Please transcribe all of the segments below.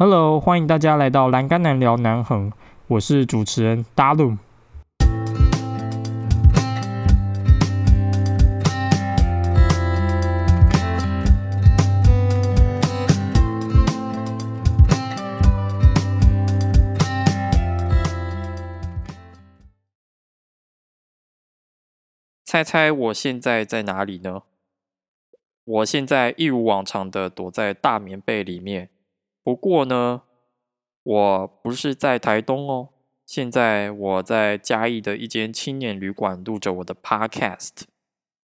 Hello，欢迎大家来到栏杆男聊南横，我是主持人达鲁。猜猜我现在在哪里呢？我现在一如往常的躲在大棉被里面。不过呢，我不是在台东哦，现在我在嘉义的一间青年旅馆录着我的 Podcast。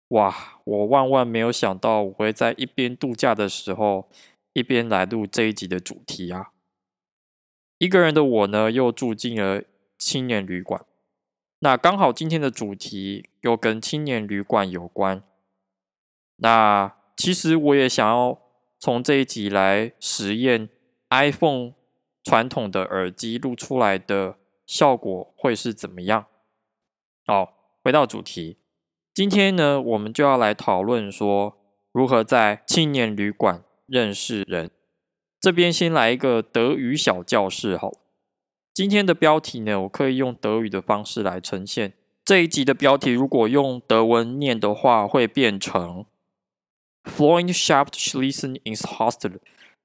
哇，我万万没有想到我会在一边度假的时候，一边来录这一集的主题啊！一个人的我呢，又住进了青年旅馆。那刚好今天的主题又跟青年旅馆有关。那其实我也想要从这一集来实验。iPhone 传统的耳机录出来的效果会是怎么样？好，回到主题，今天呢，我们就要来讨论说如何在青年旅馆认识人。这边先来一个德语小教室，好。今天的标题呢，我可以用德语的方式来呈现。这一集的标题如果用德文念的话，会变成 “Freund schaft schließen ins Hostel”。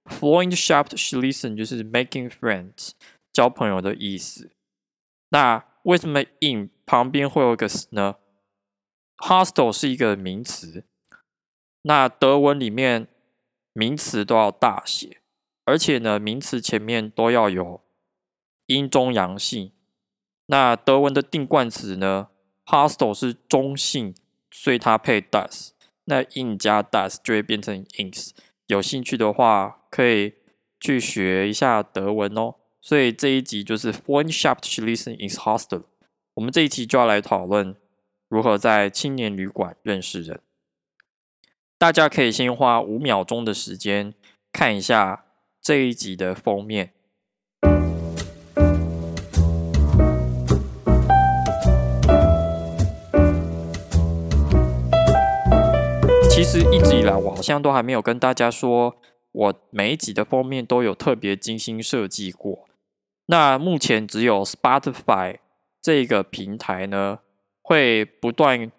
Freund schaft schließen 就是 making friends 交朋友的意思。那为什么 in 旁边会有个 s 呢？Hostel 是一个名词，那德文里面名词都要大写，而且呢名词前面都要有阴中阳性。那德文的定冠词呢？Hostel 是中性，所以它配 does。那 in 加 does 就会变成 ins。有兴趣的话。可以去学一下德文哦，所以这一集就是 One Shop to Listen in Hostel。我们这一期就要来讨论如何在青年旅馆认识人。大家可以先花五秒钟的时间看一下这一集的封面。其实一直以来，我好像都还没有跟大家说。我每一集的封面都有特别精心设计过。那目前只有 Spotify 这个平台呢，会不断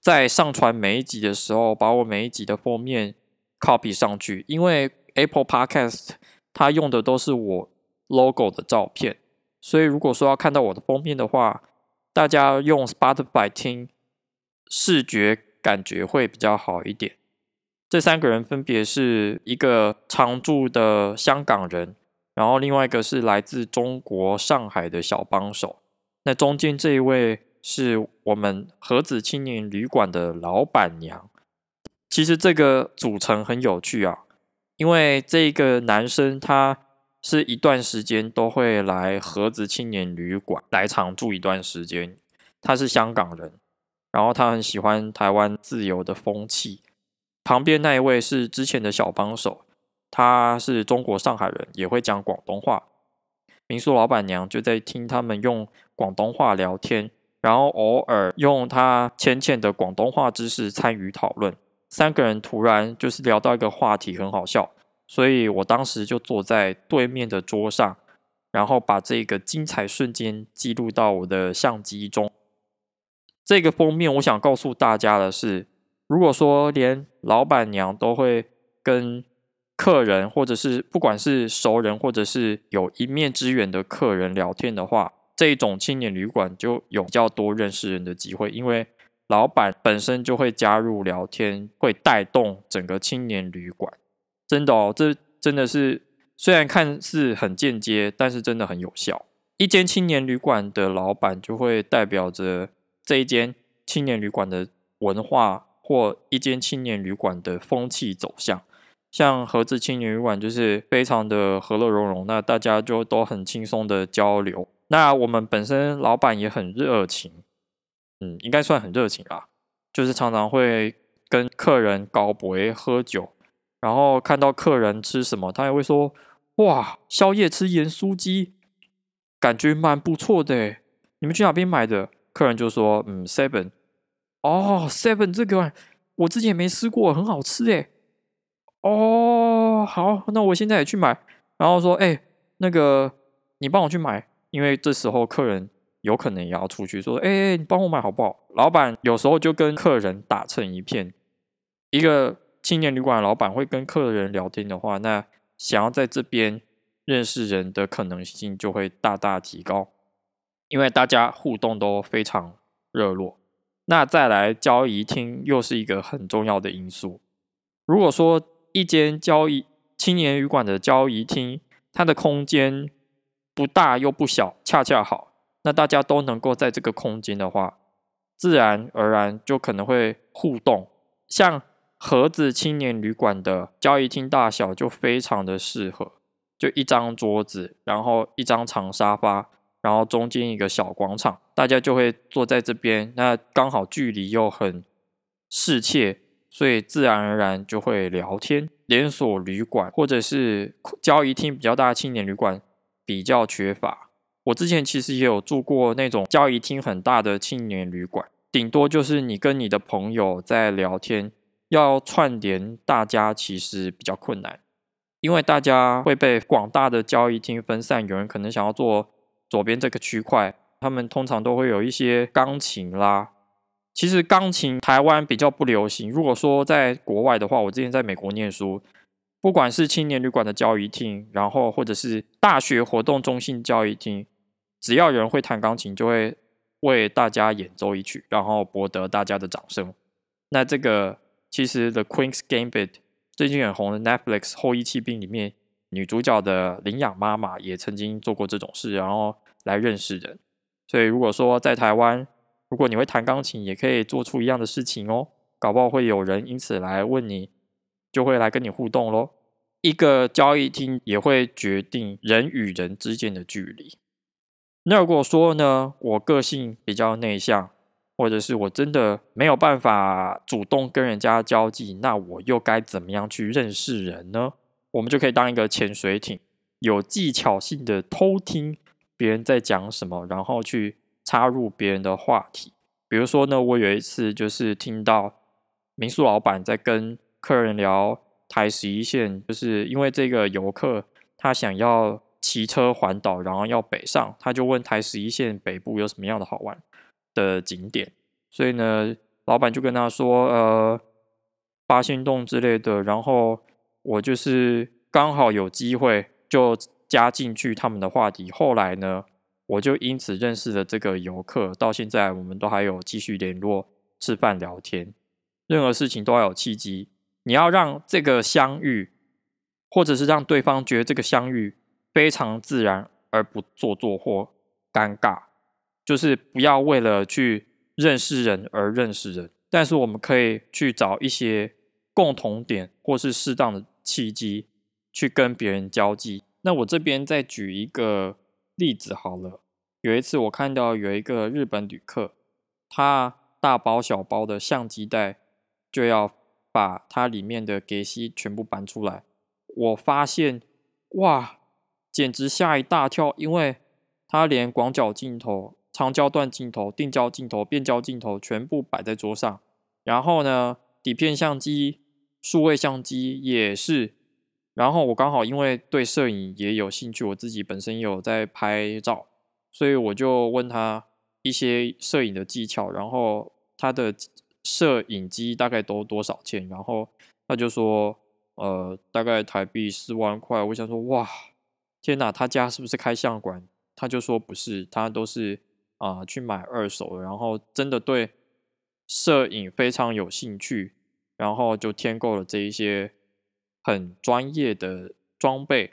在上传每一集的时候，把我每一集的封面 copy 上去。因为 Apple Podcast 它用的都是我 logo 的照片，所以如果说要看到我的封面的话，大家用 Spotify 听，视觉感觉会比较好一点。这三个人分别是一个常住的香港人，然后另外一个是来自中国上海的小帮手。那中间这一位是我们盒子青年旅馆的老板娘。其实这个组成很有趣啊，因为这个男生他是一段时间都会来盒子青年旅馆来常住一段时间。他是香港人，然后他很喜欢台湾自由的风气。旁边那一位是之前的小帮手，他是中国上海人，也会讲广东话。民宿老板娘就在听他们用广东话聊天，然后偶尔用他浅浅的广东话知识参与讨论。三个人突然就是聊到一个话题，很好笑，所以我当时就坐在对面的桌上，然后把这个精彩瞬间记录到我的相机中。这个封面，我想告诉大家的是。如果说连老板娘都会跟客人，或者是不管是熟人，或者是有一面之缘的客人聊天的话，这种青年旅馆就有比较多认识人的机会，因为老板本身就会加入聊天，会带动整个青年旅馆。真的哦，这真的是虽然看似很间接，但是真的很有效。一间青年旅馆的老板就会代表着这一间青年旅馆的文化。或一间青年旅馆的风气走向，像盒子青年旅馆就是非常的和乐融融，那大家就都很轻松的交流。那我们本身老板也很热情，嗯，应该算很热情啦，就是常常会跟客人高博喝酒，然后看到客人吃什么，他也会说：“哇，宵夜吃盐酥鸡，感觉蛮不错的，你们去哪边买的？”客人就说：“嗯，seven。”哦，Seven 这个我之前没吃过，很好吃诶。哦，好，那我现在也去买。然后说：“哎，那个你帮我去买，因为这时候客人有可能也要出去，说：哎，你帮我买好不好？”老板有时候就跟客人打成一片。一个青年旅馆老板会跟客人聊天的话，那想要在这边认识人的可能性就会大大提高，因为大家互动都非常热络。那再来交易厅又是一个很重要的因素。如果说一间交易青年旅馆的交易厅，它的空间不大又不小，恰恰好，那大家都能够在这个空间的话，自然而然就可能会互动。像盒子青年旅馆的交易厅大小就非常的适合，就一张桌子，然后一张长沙发。然后中间一个小广场，大家就会坐在这边。那刚好距离又很适切，所以自然而然就会聊天。连锁旅馆或者是交易厅比较大的青年旅馆比较缺乏。我之前其实也有住过那种交易厅很大的青年旅馆，顶多就是你跟你的朋友在聊天，要串联大家其实比较困难，因为大家会被广大的交易厅分散，有人可能想要做。左边这个区块，他们通常都会有一些钢琴啦。其实钢琴台湾比较不流行。如果说在国外的话，我之前在美国念书，不管是青年旅馆的交易厅，然后或者是大学活动中心交易厅，只要有人会弹钢琴，就会为大家演奏一曲，然后博得大家的掌声。那这个其实《The Queen's Gambit》最近很红的 Netflix《后裔弃兵》里面。女主角的领养妈妈也曾经做过这种事，然后来认识人。所以如果说在台湾，如果你会弹钢琴，也可以做出一样的事情哦。搞不好会有人因此来问你，就会来跟你互动咯。一个交易厅也会决定人与人之间的距离。那如果说呢，我个性比较内向，或者是我真的没有办法主动跟人家交际，那我又该怎么样去认识人呢？我们就可以当一个潜水艇，有技巧性的偷听别人在讲什么，然后去插入别人的话题。比如说呢，我有一次就是听到民宿老板在跟客人聊台十一线，就是因为这个游客他想要骑车环岛，然后要北上，他就问台十一线北部有什么样的好玩的景点。所以呢，老板就跟他说，呃，八仙洞之类的，然后。我就是刚好有机会就加进去他们的话题，后来呢，我就因此认识了这个游客，到现在我们都还有继续联络、吃饭、聊天。任何事情都要有契机，你要让这个相遇，或者是让对方觉得这个相遇非常自然，而不做作或尴尬。就是不要为了去认识人而认识人，但是我们可以去找一些共同点，或是适当的。契机去跟别人交际。那我这边再举一个例子好了。有一次我看到有一个日本旅客，他大包小包的相机袋就要把它里面的给息全部搬出来。我发现，哇，简直吓一大跳，因为他连广角镜头、长焦段镜头、定焦镜头、变焦镜头全部摆在桌上，然后呢，底片相机。数位相机也是，然后我刚好因为对摄影也有兴趣，我自己本身有在拍照，所以我就问他一些摄影的技巧，然后他的摄影机大概都多少钱，然后他就说，呃，大概台币四万块。我想说，哇，天哪，他家是不是开相馆？他就说不是，他都是啊去买二手的，然后真的对摄影非常有兴趣。然后就添购了这一些很专业的装备。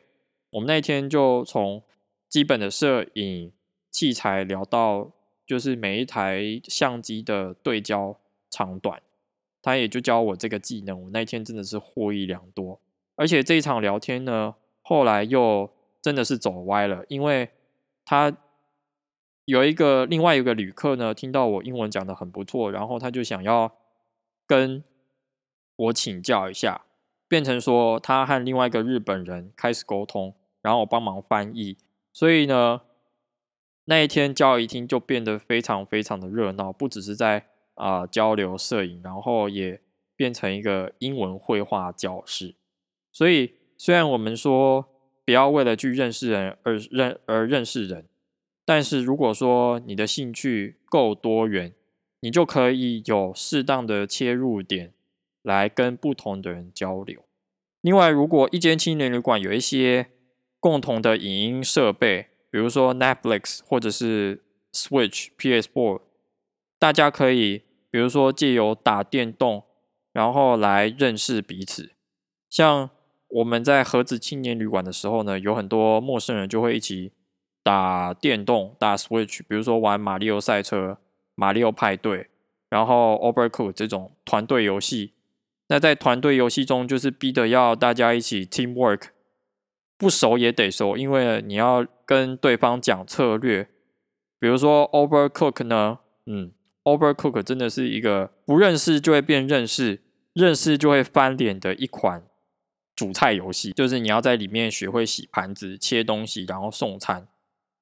我们那天就从基本的摄影器材聊到，就是每一台相机的对焦长短，他也就教我这个技能。我那天真的是获益良多。而且这一场聊天呢，后来又真的是走歪了，因为他有一个另外一个旅客呢，听到我英文讲的很不错，然后他就想要跟。我请教一下，变成说他和另外一个日本人开始沟通，然后我帮忙翻译，所以呢，那一天交易厅就变得非常非常的热闹，不只是在啊交流摄影，然后也变成一个英文绘画教室。所以虽然我们说不要为了去认识人而认而认识人。但是如果说你的兴趣够多元，你就可以有适当的切入点来跟不同的人交流。另外，如果一间青年旅馆有一些共同的影音设备，比如说 Netflix 或者是 Switch、PS4，大家可以比如说借由打电动，然后来认识彼此。像我们在盒子青年旅馆的时候呢，有很多陌生人就会一起打电动、打 Switch，比如说玩马里奥赛车、马里奥派对，然后 Overcook 这种团队游戏。那在团队游戏中，就是逼得要大家一起 teamwork，不熟也得熟，因为你要跟对方讲策略。比如说 Overcook 呢，嗯，Overcook 真的是一个不认识就会变认识，认识就会翻脸的一款主菜游戏。就是你要在里面学会洗盘子、切东西，然后送餐。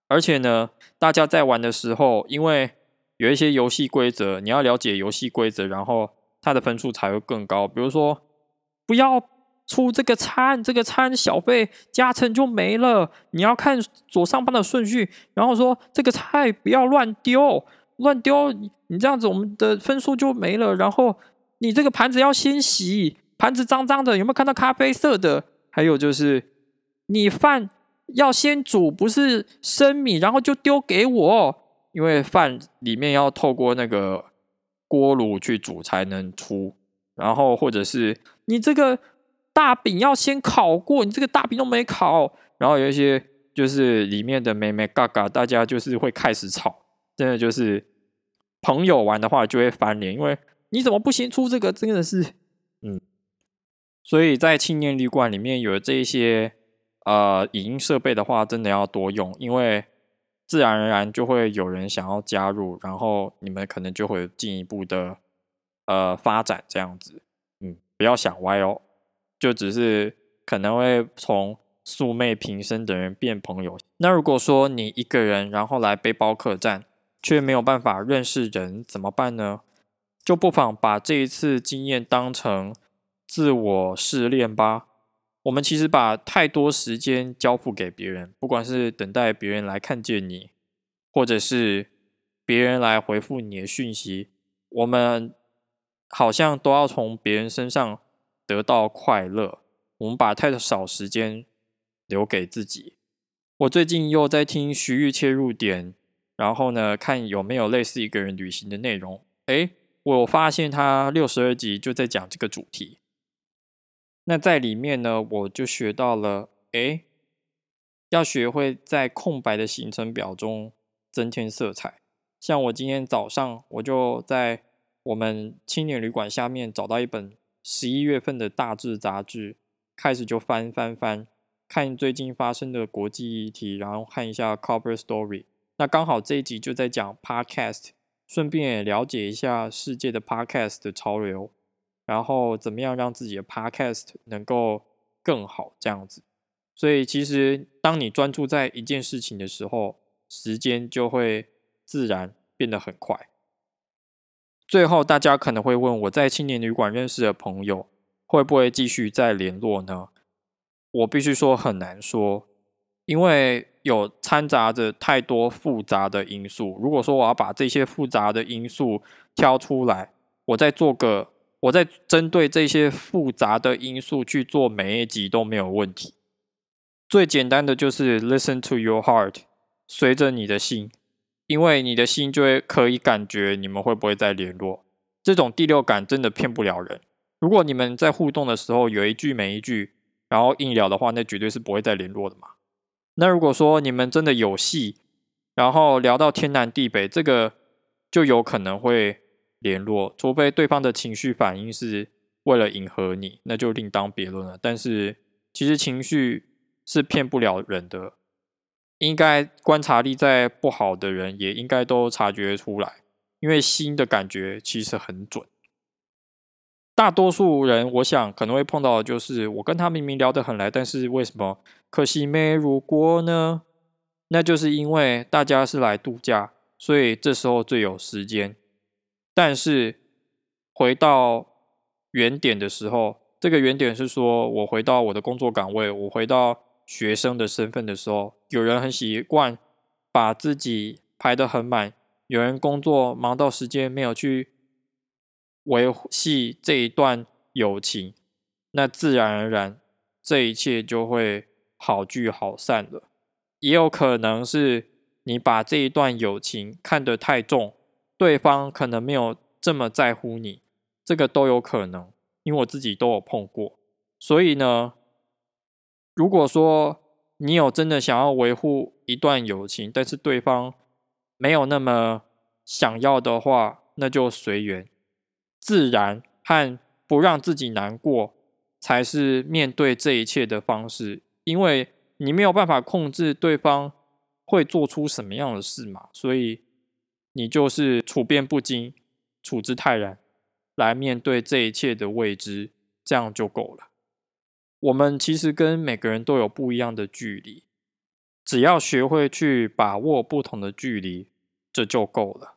而且呢，大家在玩的时候，因为有一些游戏规则，你要了解游戏规则，然后。他的分数才会更高。比如说，不要出这个餐，这个餐小费加成就没了。你要看左上方的顺序，然后说这个菜不要乱丢，乱丢你这样子我们的分数就没了。然后你这个盘子要先洗，盘子脏脏的，有没有看到咖啡色的？还有就是你饭要先煮，不是生米，然后就丢给我，因为饭里面要透过那个。锅炉去煮才能出，然后或者是你这个大饼要先烤过，你这个大饼都没烤，然后有一些就是里面的妹妹嘎嘎，大家就是会开始吵，真的就是朋友玩的话就会翻脸，因为你怎么不先出这个？真的是，嗯，所以在青年旅馆里面有这一些呃影音设备的话，真的要多用，因为。自然而然就会有人想要加入，然后你们可能就会进一步的呃发展这样子，嗯，不要想歪哦，就只是可能会从素昧平生的人变朋友。那如果说你一个人然后来背包客栈，却没有办法认识人，怎么办呢？就不妨把这一次经验当成自我试炼吧。我们其实把太多时间交付给别人，不管是等待别人来看见你，或者是别人来回复你的讯息，我们好像都要从别人身上得到快乐。我们把太少时间留给自己。我最近又在听徐玉切入点，然后呢，看有没有类似一个人旅行的内容。诶，我发现他六十二集就在讲这个主题。那在里面呢，我就学到了，哎，要学会在空白的行程表中增添色彩。像我今天早上，我就在我们青年旅馆下面找到一本十一月份的大志杂志，开始就翻翻翻，看最近发生的国际议题，然后看一下 cover story。那刚好这一集就在讲 podcast，顺便也了解一下世界的 podcast 的潮流。然后怎么样让自己的 podcast 能够更好这样子？所以其实当你专注在一件事情的时候，时间就会自然变得很快。最后，大家可能会问：我在青年旅馆认识的朋友会不会继续再联络呢？我必须说很难说，因为有掺杂着太多复杂的因素。如果说我要把这些复杂的因素挑出来，我再做个。我在针对这些复杂的因素去做每一集都没有问题。最简单的就是 listen to your heart，随着你的心，因为你的心就会可以感觉你们会不会再联络。这种第六感真的骗不了人。如果你们在互动的时候有一句没一句，然后硬聊的话，那绝对是不会再联络的嘛。那如果说你们真的有戏，然后聊到天南地北，这个就有可能会。联络，除非对方的情绪反应是为了迎合你，那就另当别论了。但是其实情绪是骗不了人的，应该观察力再不好的人也应该都察觉出来，因为心的感觉其实很准。大多数人我想可能会碰到的就是，我跟他明明聊得很来，但是为什么可惜没如果呢？那就是因为大家是来度假，所以这时候最有时间。但是回到原点的时候，这个原点是说我回到我的工作岗位，我回到学生的身份的时候，有人很习惯把自己排得很满，有人工作忙到时间没有去维系这一段友情，那自然而然这一切就会好聚好散了。也有可能是你把这一段友情看得太重，对方可能没有这么在乎你，这个都有可能，因为我自己都有碰过。所以呢，如果说你有真的想要维护一段友情，但是对方没有那么想要的话，那就随缘，自然和不让自己难过，才是面对这一切的方式，因为。你没有办法控制对方会做出什么样的事嘛，所以你就是处变不惊、处之泰然来面对这一切的未知，这样就够了。我们其实跟每个人都有不一样的距离，只要学会去把握不同的距离，这就够了。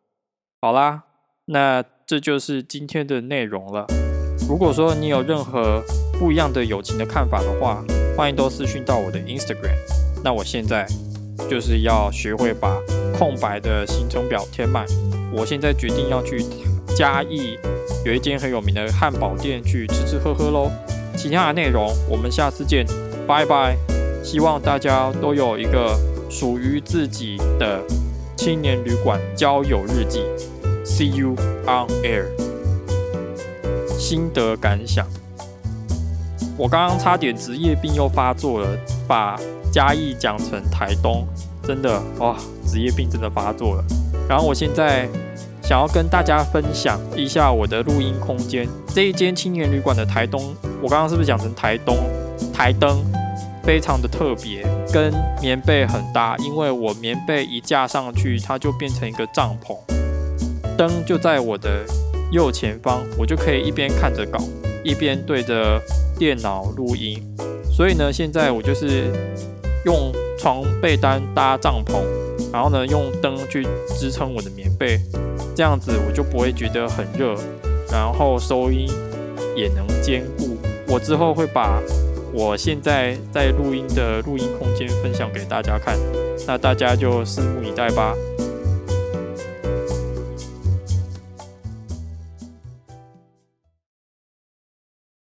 好啦，那这就是今天的内容了。如果说你有任何不一样的友情的看法的话，欢迎都私讯到我的 Instagram。那我现在就是要学会把空白的行程表填满。我现在决定要去嘉义有一间很有名的汉堡店去吃吃喝喝喽。其他的内容我们下次见，拜拜。希望大家都有一个属于自己的青年旅馆交友日记。See you on air。心得感想。我刚刚差点职业病又发作了，把嘉义讲成台东，真的哇，职业病真的发作了。然后我现在想要跟大家分享一下我的录音空间，这一间青年旅馆的台东，我刚刚是不是讲成台东？台灯非常的特别，跟棉被很搭，因为我棉被一架上去，它就变成一个帐篷，灯就在我的右前方，我就可以一边看着稿，一边对着。电脑录音，所以呢，现在我就是用床被单搭帐篷，然后呢，用灯去支撑我的棉被，这样子我就不会觉得很热，然后收音也能兼顾。我之后会把我现在在录音的录音空间分享给大家看，那大家就拭目以待吧。